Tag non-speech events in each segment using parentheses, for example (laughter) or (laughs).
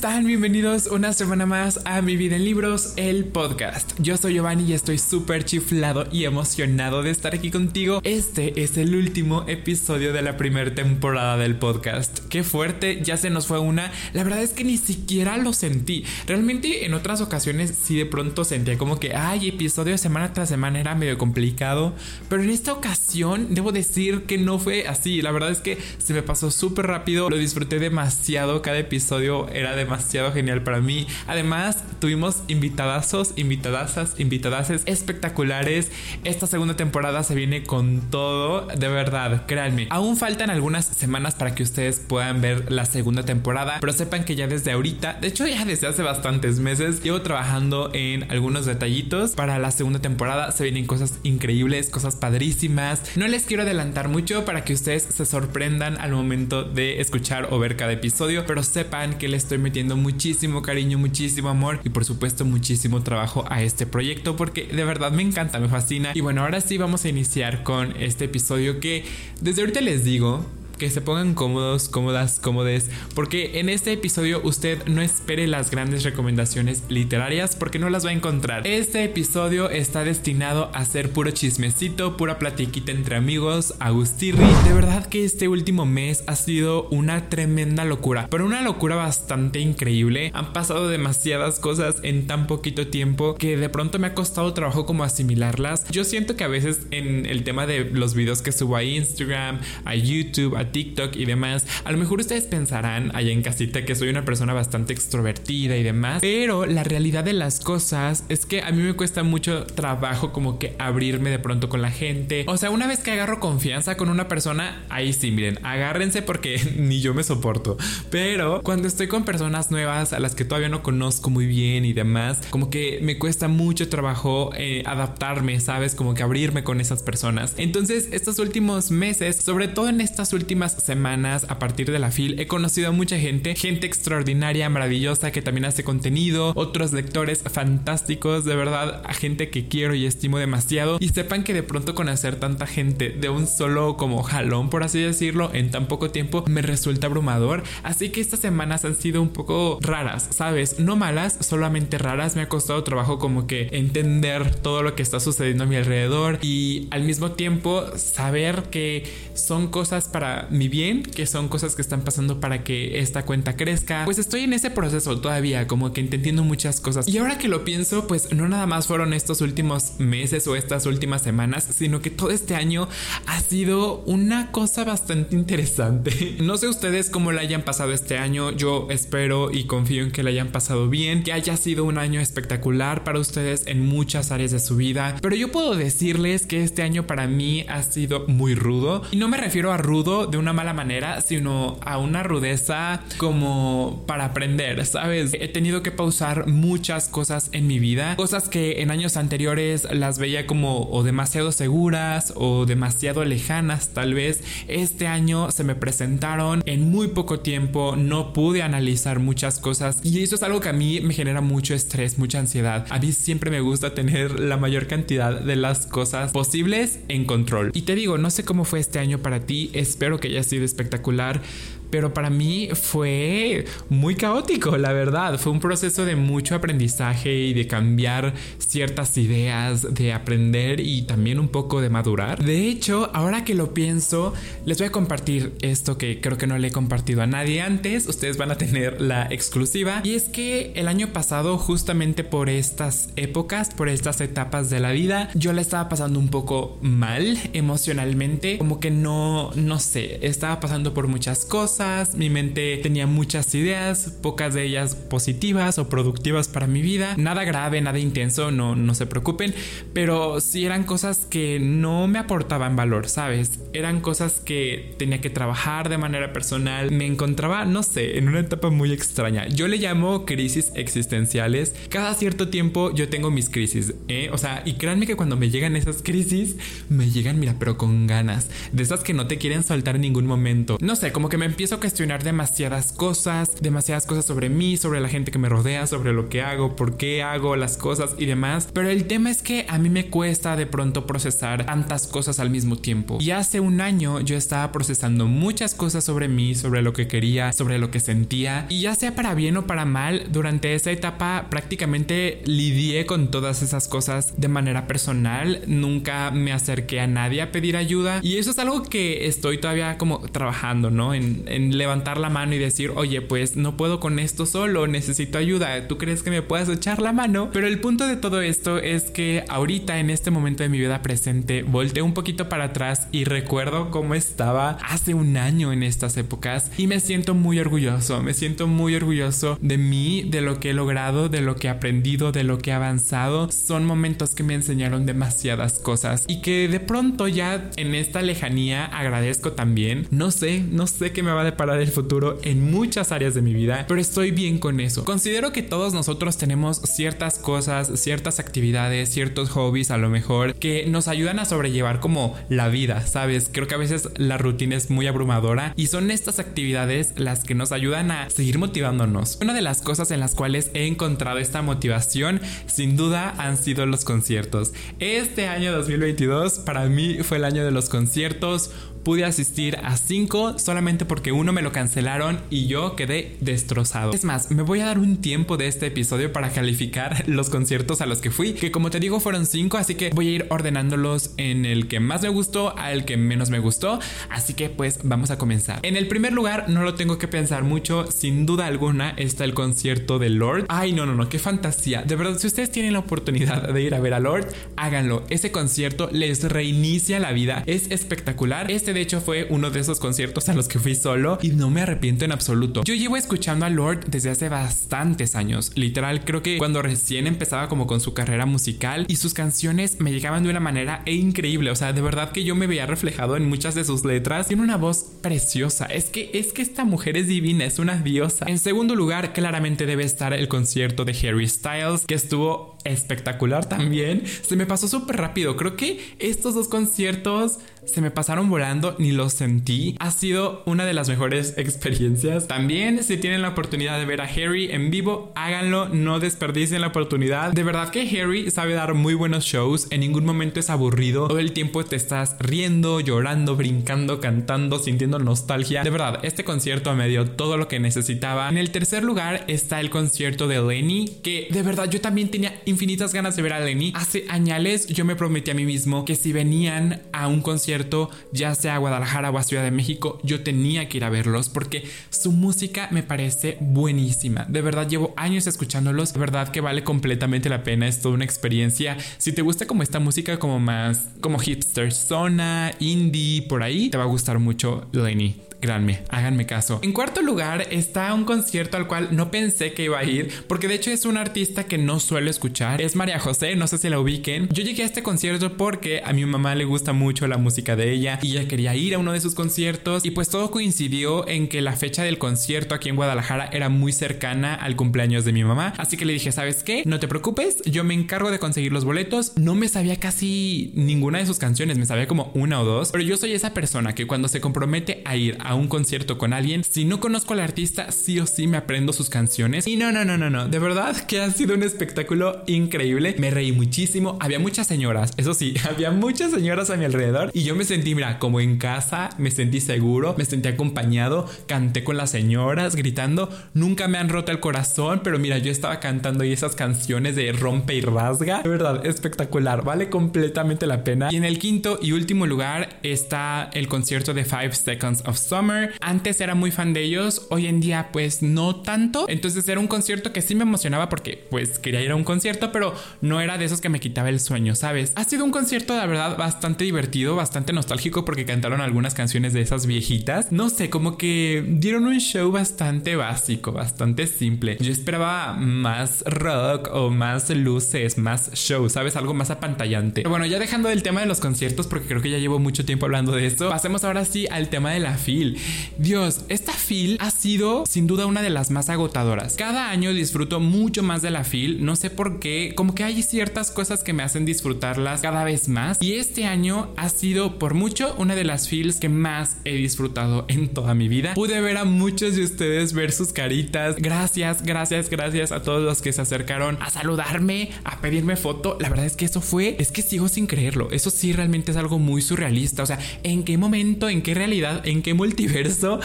están? Bienvenidos una semana más a Mi Vida en Libros, el podcast. Yo soy Giovanni y estoy súper chiflado y emocionado de estar aquí contigo. Este es el último episodio de la primera temporada del podcast. Qué fuerte, ya se nos fue una. La verdad es que ni siquiera lo sentí. Realmente en otras ocasiones sí de pronto sentía como que, ay, episodio semana tras semana era medio complicado. Pero en esta ocasión debo decir que no fue así. La verdad es que se me pasó súper rápido. Lo disfruté demasiado. Cada episodio era demasiado genial para mí. Además, tuvimos invitadazos, invitadazas, invitadaces espectaculares. Esta segunda temporada se viene con todo, de verdad, créanme. Aún faltan algunas semanas para que ustedes puedan ver la segunda temporada, pero sepan que ya desde ahorita, de hecho ya desde hace bastantes meses, llevo trabajando en algunos detallitos para la segunda temporada. Se vienen cosas increíbles, cosas padrísimas. No les quiero adelantar mucho para que ustedes se sorprendan al momento de escuchar o ver cada episodio, pero sepan que les estoy metiendo muchísimo cariño, muchísimo amor y por supuesto muchísimo trabajo a este proyecto porque de verdad me encanta, me fascina. Y bueno, ahora sí vamos a iniciar con este episodio que desde ahorita les digo, que se pongan cómodos, cómodas, cómodes, porque en este episodio usted no espere las grandes recomendaciones literarias porque no las va a encontrar. Este episodio está destinado a ser puro chismecito, pura platiquita entre amigos, Agustirri. De verdad que este último mes ha sido una tremenda locura, pero una locura bastante increíble. Han pasado demasiadas cosas en tan poquito tiempo que de pronto me ha costado trabajo como asimilarlas. Yo siento que a veces en el tema de los videos que subo a Instagram, a YouTube, a TikTok y demás, a lo mejor ustedes pensarán allá en casita que soy una persona bastante extrovertida y demás, pero la realidad de las cosas es que a mí me cuesta mucho trabajo como que abrirme de pronto con la gente. O sea, una vez que agarro confianza con una persona, ahí sí, miren, agárrense porque (laughs) ni yo me soporto. Pero cuando estoy con personas nuevas a las que todavía no conozco muy bien y demás, como que me cuesta mucho trabajo eh, adaptarme, ¿sabes? Como que abrirme con esas personas. Entonces, estos últimos meses, sobre todo en estas últimas semanas a partir de la FIL he conocido a mucha gente, gente extraordinaria, maravillosa que también hace contenido, otros lectores fantásticos, de verdad, a gente que quiero y estimo demasiado. Y sepan que de pronto conocer tanta gente de un solo como jalón, por así decirlo, en tan poco tiempo me resulta abrumador, así que estas semanas han sido un poco raras, ¿sabes? No malas, solamente raras, me ha costado trabajo como que entender todo lo que está sucediendo a mi alrededor y al mismo tiempo saber que son cosas para mi bien, que son cosas que están pasando para que esta cuenta crezca. Pues estoy en ese proceso todavía, como que entendiendo muchas cosas. Y ahora que lo pienso, pues no nada más fueron estos últimos meses o estas últimas semanas, sino que todo este año ha sido una cosa bastante interesante. (laughs) No sé ustedes cómo la hayan pasado este año, yo espero y confío en que la hayan pasado bien, que haya sido un año espectacular para ustedes en muchas áreas de su vida, pero yo puedo decirles que este año para mí ha sido muy rudo y no me refiero a rudo de una mala manera, sino a una rudeza como para aprender, ¿sabes? He tenido que pausar muchas cosas en mi vida, cosas que en años anteriores las veía como demasiado seguras o demasiado lejanas tal vez. Este año se me presentaron en muy poco tiempo, no pude analizar muchas cosas y eso es algo que a mí me genera mucho estrés, mucha ansiedad. A mí siempre me gusta tener la mayor cantidad de las cosas posibles en control. Y te digo, no sé cómo fue este año para ti, espero que haya sido espectacular pero para mí fue muy caótico, la verdad. Fue un proceso de mucho aprendizaje y de cambiar ciertas ideas, de aprender y también un poco de madurar. De hecho, ahora que lo pienso, les voy a compartir esto que creo que no le he compartido a nadie antes. Ustedes van a tener la exclusiva. Y es que el año pasado, justamente por estas épocas, por estas etapas de la vida, yo la estaba pasando un poco mal emocionalmente. Como que no, no sé, estaba pasando por muchas cosas mi mente tenía muchas ideas, pocas de ellas positivas o productivas para mi vida, nada grave, nada intenso, no, no se preocupen, pero sí eran cosas que no me aportaban valor, ¿sabes? Eran cosas que tenía que trabajar de manera personal, me encontraba, no sé, en una etapa muy extraña. Yo le llamo crisis existenciales. Cada cierto tiempo yo tengo mis crisis, ¿eh? O sea, y créanme que cuando me llegan esas crisis, me llegan, mira, pero con ganas, de esas que no te quieren soltar en ningún momento. No sé, como que me empiezo cuestionar demasiadas cosas, demasiadas cosas sobre mí, sobre la gente que me rodea, sobre lo que hago, por qué hago las cosas y demás. Pero el tema es que a mí me cuesta de pronto procesar tantas cosas al mismo tiempo. Y hace un año yo estaba procesando muchas cosas sobre mí, sobre lo que quería, sobre lo que sentía. Y ya sea para bien o para mal, durante esa etapa prácticamente lidié con todas esas cosas de manera personal. Nunca me acerqué a nadie a pedir ayuda. Y eso es algo que estoy todavía como trabajando, ¿no? Levantar la mano y decir, oye, pues no puedo con esto solo, necesito ayuda. ¿Tú crees que me puedas echar la mano? Pero el punto de todo esto es que ahorita en este momento de mi vida presente volteé un poquito para atrás y recuerdo cómo estaba hace un año en estas épocas y me siento muy orgulloso, me siento muy orgulloso de mí, de lo que he logrado, de lo que he aprendido, de lo que he avanzado. Son momentos que me enseñaron demasiadas cosas y que de pronto ya en esta lejanía agradezco también. No sé, no sé qué me va a deparar el futuro en muchas áreas de mi vida, pero estoy bien con eso. Considero que todos nosotros tenemos ciertas cosas, ciertas actividades, ciertos hobbies a lo mejor que nos ayudan a sobrellevar como la vida, ¿sabes? Creo que a veces la rutina es muy abrumadora y son estas actividades las que nos ayudan a seguir motivándonos. Una de las cosas en las cuales he encontrado esta motivación sin duda han sido los conciertos. Este año 2022 para mí fue el año de los conciertos pude asistir a 5 solamente porque uno me lo cancelaron y yo quedé destrozado. Es más, me voy a dar un tiempo de este episodio para calificar (laughs) los conciertos a los que fui, que como te digo fueron 5, así que voy a ir ordenándolos en el que más me gustó al que menos me gustó, así que pues vamos a comenzar. En el primer lugar, no lo tengo que pensar mucho, sin duda alguna está el concierto de Lord. Ay, no, no, no, qué fantasía. De verdad, si ustedes tienen la oportunidad de ir a ver a Lord, háganlo. Ese concierto les reinicia la vida, es espectacular. Este de hecho fue uno de esos conciertos a los que fui solo y no me arrepiento en absoluto. Yo llevo escuchando a Lord desde hace bastantes años. Literal, creo que cuando recién empezaba como con su carrera musical y sus canciones me llegaban de una manera increíble. O sea, de verdad que yo me veía reflejado en muchas de sus letras. Tiene una voz preciosa. Es que es que esta mujer es divina, es una diosa. En segundo lugar, claramente debe estar el concierto de Harry Styles, que estuvo espectacular también. Se me pasó súper rápido. Creo que estos dos conciertos se me pasaron volando, ni los sentí. Ha sido una de las mejores (laughs) experiencias. También, si tienen la oportunidad de ver a Harry en vivo, háganlo, no desperdicien la oportunidad. De verdad que Harry sabe dar muy buenos shows, en ningún momento es aburrido. Todo el tiempo te estás riendo, llorando, brincando, cantando, sintiendo nostalgia. De verdad, este concierto me dio todo lo que necesitaba. En el tercer lugar está el concierto de Lenny, que de verdad yo también tenía infinitas ganas de ver a Lenny. Hace años yo me prometí a mí mismo que si venían a un concierto, ya sea a Guadalajara o a Ciudad de México, yo tenía que ir a verlos porque su música me parece buenísima. De verdad llevo años escuchándolos, de verdad que vale completamente la pena, es toda una experiencia. Si te gusta como esta música como más como hipster zona, indie, por ahí, te va a gustar mucho Lenny. Créanme, háganme caso. En cuarto lugar está un concierto al cual no pensé que iba a ir, porque de hecho es un artista que no suelo Es María José, no sé si la ubiquen. Yo llegué a este concierto porque a mi mamá le gusta mucho la música de ella y ella quería ir a uno de sus conciertos y pues todo coincidió en que la fecha del concierto aquí en Guadalajara era muy cercana al cumpleaños de mi mamá. Así que le dije, ¿sabes qué? No te preocupes, yo me encargo de conseguir los boletos. No me sabía casi ninguna de sus canciones, me sabía como una o dos, pero yo soy esa persona que cuando se compromete a ir a a un concierto con alguien, si no conozco al artista, sí o sí me aprendo sus canciones. Y no, no, no, no, no, de verdad que ha sido un espectáculo increíble. Me reí muchísimo. Había muchas señoras, eso sí, (laughs) había muchas señoras a mi alrededor y yo me sentí, mira, como en casa, me sentí seguro, me sentí acompañado, canté con las señoras gritando. Nunca me han roto el corazón, pero mira, yo estaba cantando y esas canciones de rompe y rasga. De verdad, espectacular, vale completamente la pena. Y en el quinto y último lugar está el concierto de Five Seconds of Summer antes era muy fan de ellos, hoy en día pues no tanto. Entonces era un concierto que sí me emocionaba porque pues quería ir a un concierto, pero no era de esos que me quitaba el sueño, ¿sabes? Ha sido un concierto la verdad bastante divertido, bastante nostálgico porque cantaron algunas canciones de esas viejitas. No sé, como que dieron un show bastante básico, bastante simple. Yo esperaba más rock o más luces, más show, ¿sabes? Algo más apantallante. Pero bueno, ya dejando del tema de los conciertos porque creo que ya llevo mucho tiempo hablando de esto, pasemos ahora sí al tema de la fil. Dios, esta fil ha sido sin duda una de las más agotadoras. Cada año disfruto mucho más de la fil, no sé por qué como que hay ciertas cosas que me hacen disfrutarlas cada vez más. Y este año ha sido por mucho una de las feels que más he disfrutado en toda mi vida. Pude ver a muchos de ustedes ver sus caritas. Gracias, gracias, gracias a todos los que se acercaron a saludarme, a pedirme foto. La verdad es que eso fue, es que sigo sin creerlo. Eso sí realmente es algo muy surrealista. O sea, ¿en qué momento, en qué realidad, en qué multiverso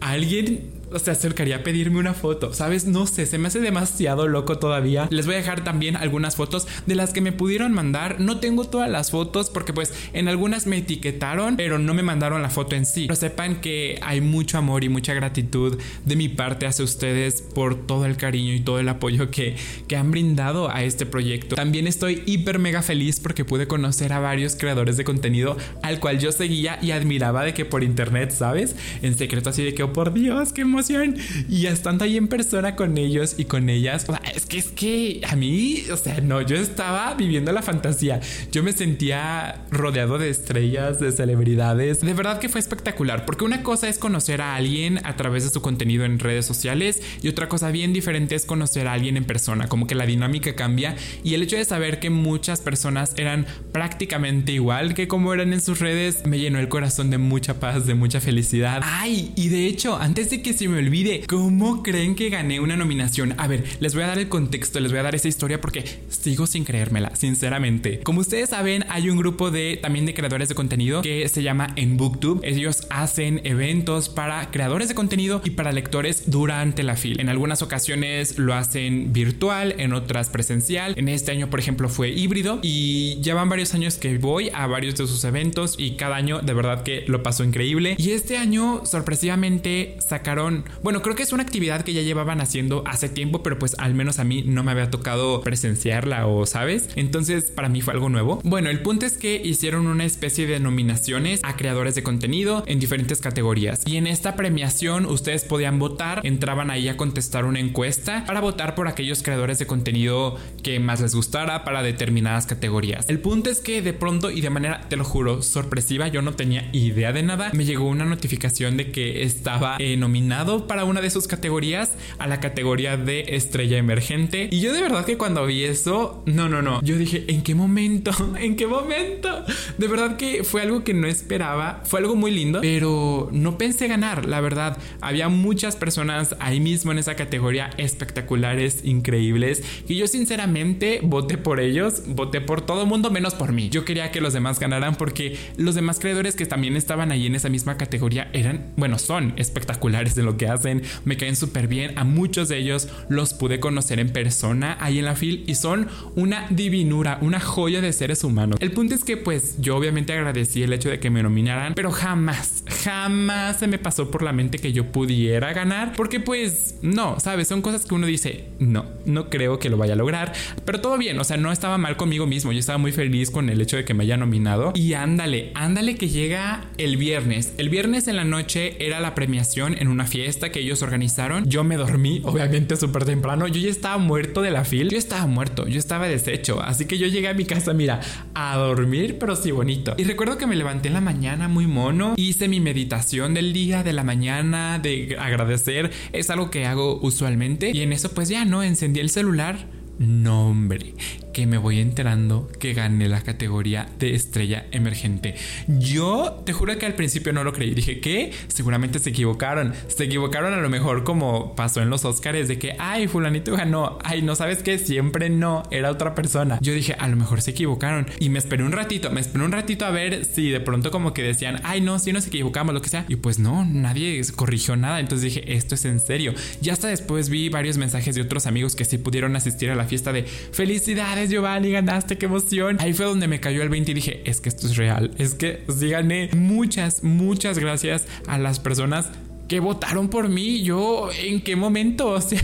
alguien se acercaría a pedirme una foto, ¿sabes? No sé, se me hace demasiado loco todavía. Les voy a dejar también algunas fotos de las que me pudieron mandar. No tengo todas las fotos porque pues en algunas me etiquetaron, pero no me mandaron la foto en sí. Pero sepan que hay mucho amor y mucha gratitud de mi parte hacia ustedes por todo el cariño y todo el apoyo que, que han brindado a este proyecto. También estoy hiper mega feliz porque pude conocer a varios creadores de contenido al cual yo seguía y admiraba de que por internet, ¿sabes? En secreto así de que, oh por Dios, qué emoción y estando ahí en persona con ellos y con ellas, es que es que a mí, o sea, no, yo estaba viviendo la fantasía. Yo me sentía rodeado de estrellas, de celebridades. De verdad que fue espectacular, porque una cosa es conocer a alguien a través de su contenido en redes sociales y otra cosa bien diferente es conocer a alguien en persona, como que la dinámica cambia y el hecho de saber que muchas personas eran prácticamente igual que como eran en sus redes me llenó el corazón de mucha paz, de mucha felicidad. Ay, y de hecho, antes de que se me me olvide. ¿Cómo creen que gané una nominación? A ver, les voy a dar el contexto, les voy a dar esa historia porque sigo sin creérmela, sinceramente. Como ustedes saben, hay un grupo de también de creadores de contenido que se llama En Booktube. Ellos hacen eventos para creadores de contenido y para lectores durante la fila. En algunas ocasiones lo hacen virtual, en otras presencial. En este año, por ejemplo, fue híbrido y ya van varios años que voy a varios de sus eventos y cada año de verdad que lo pasó increíble. Y este año sorpresivamente sacaron bueno, creo que es una actividad que ya llevaban haciendo hace tiempo, pero pues al menos a mí no me había tocado presenciarla o sabes. Entonces para mí fue algo nuevo. Bueno, el punto es que hicieron una especie de nominaciones a creadores de contenido en diferentes categorías. Y en esta premiación ustedes podían votar, entraban ahí a contestar una encuesta para votar por aquellos creadores de contenido que más les gustara para determinadas categorías. El punto es que de pronto y de manera, te lo juro, sorpresiva, yo no tenía idea de nada, me llegó una notificación de que estaba eh, nominado para una de sus categorías a la categoría de estrella emergente. Y yo de verdad que cuando vi eso, no, no, no. Yo dije, ¿en qué momento? (laughs) ¿En qué momento? De verdad que fue algo que no esperaba. Fue algo muy lindo, pero no pensé ganar, la verdad. Había muchas personas ahí mismo en esa categoría espectaculares, increíbles, y yo sinceramente voté por ellos, voté por todo el mundo menos por mí. Yo quería que los demás ganaran porque los demás creadores que también estaban ahí en esa misma categoría eran, bueno, son espectaculares de lo que hacen, me caen súper bien. A muchos de ellos los pude conocer en persona ahí en la fil y son una divinura, una joya de seres humanos. El punto es que pues yo obviamente agradecí el hecho de que me nominaran, pero jamás, jamás se me pasó por la mente que yo pudiera ganar, porque pues no, sabes, son cosas que uno dice, no, no creo que lo vaya a lograr, pero todo bien, o sea, no estaba mal conmigo mismo, yo estaba muy feliz con el hecho de que me haya nominado y ándale, ándale que llega el viernes. El viernes en la noche era la premiación en una fiesta que ellos organizaron. Yo me dormí, obviamente súper temprano. Yo ya estaba muerto de la fil. Yo estaba muerto, yo estaba deshecho. Así que yo llegué a mi casa, mira, a dormir, pero sí bonito. Y recuerdo que me levanté en la mañana muy mono. Hice mi meditación del día, de la mañana, de agradecer. Es algo que hago usualmente. Y en eso pues ya no, encendí el celular. No, hombre que me voy enterando que gané la categoría de estrella emergente. Yo te juro que al principio no lo creí. Dije que seguramente se equivocaron. Se equivocaron a lo mejor como pasó en los Oscars de que, ay, fulanito ganó. Ay, no sabes que siempre no, era otra persona. Yo dije, a lo mejor se equivocaron. Y me esperé un ratito, me esperé un ratito a ver si de pronto como que decían, ay, no, si nos equivocamos, lo que sea. Y pues no, nadie corrigió nada. Entonces dije, esto es en serio. Ya hasta después vi varios mensajes de otros amigos que sí pudieron asistir a la fiesta de felicidades Giovanni, ganaste, qué emoción. Ahí fue donde me cayó el 20 y dije, es que esto es real, es que sí gané. Muchas, muchas gracias a las personas que votaron por mí. Yo, ¿en qué momento? (laughs) O sea,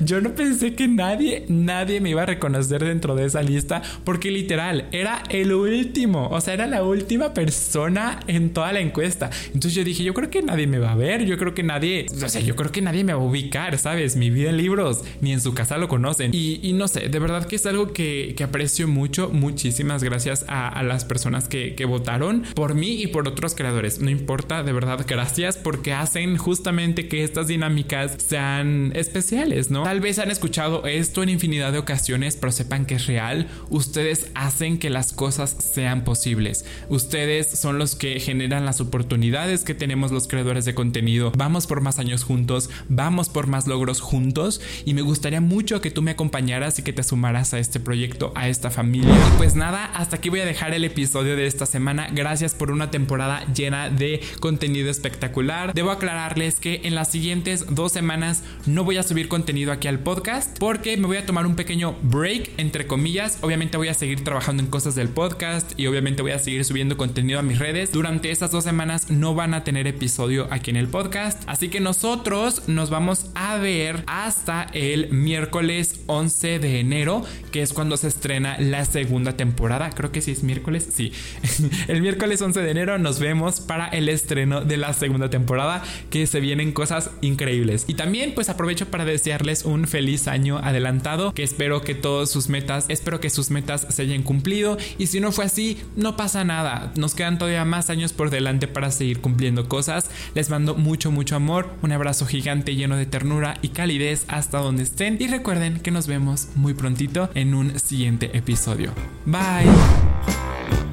yo no pensé que nadie, nadie me iba a reconocer dentro de esa lista porque literal era el último. O sea, era la última persona en toda la encuesta. Entonces yo dije, yo creo que nadie me va a ver. Yo creo que nadie, o sea, yo creo que nadie me va a ubicar, ¿sabes? Mi vida en libros, ni en su casa lo conocen. Y, no sé, de verdad que es algo que, aprecio mucho. Muchísimas gracias a, las personas que, que votaron por mí y por otros creadores. No importa, de verdad, gracias porque hacen justamente que estas dinámicas sean especiales, ¿no? Tal vez han escuchado esto en infinidad de ocasiones, pero sepan que es real. Ustedes hacen que las cosas sean posibles. Ustedes son los que generan las oportunidades que tenemos los creadores de contenido. Vamos por más años juntos, vamos por más logros juntos y me gustaría mucho que tú me acompañaras y que te sumaras a este proyecto, a esta familia. pues nada, hasta aquí voy a dejar el episodio de esta semana. Gracias por una temporada llena de contenido espectacular. Debo aclararles que en las siguientes dos semanas no voy a subir contenido aquí al podcast porque me voy a tomar un pequeño break, entre comillas. Obviamente voy a seguir trabajando en cosas del podcast y obviamente voy a seguir subiendo contenido a mis redes. Durante estas dos semanas no van a tener episodio aquí en el podcast. Así que nosotros nos vamos a ver hasta el miércoles 11 de enero, que es cuando se estrena la segunda temporada. Creo que sí es miércoles, sí. (laughs) el miércoles 11 de enero nos vemos para el estreno de la segunda temporada, que se vienen cosas increíbles. Y también pues aprovecho para desearles un feliz año adelantado, que espero que todos sus metas, espero que sus metas se hayan cumplido y si no fue así, no pasa nada. Nos quedan todavía más años por delante para seguir cumpliendo cosas. Les mando mucho, mucho amor, un abrazo gigante lleno de ternura y calidez hasta donde estén y recuerden que nos vemos muy prontito en un siguiente episodio. Bye.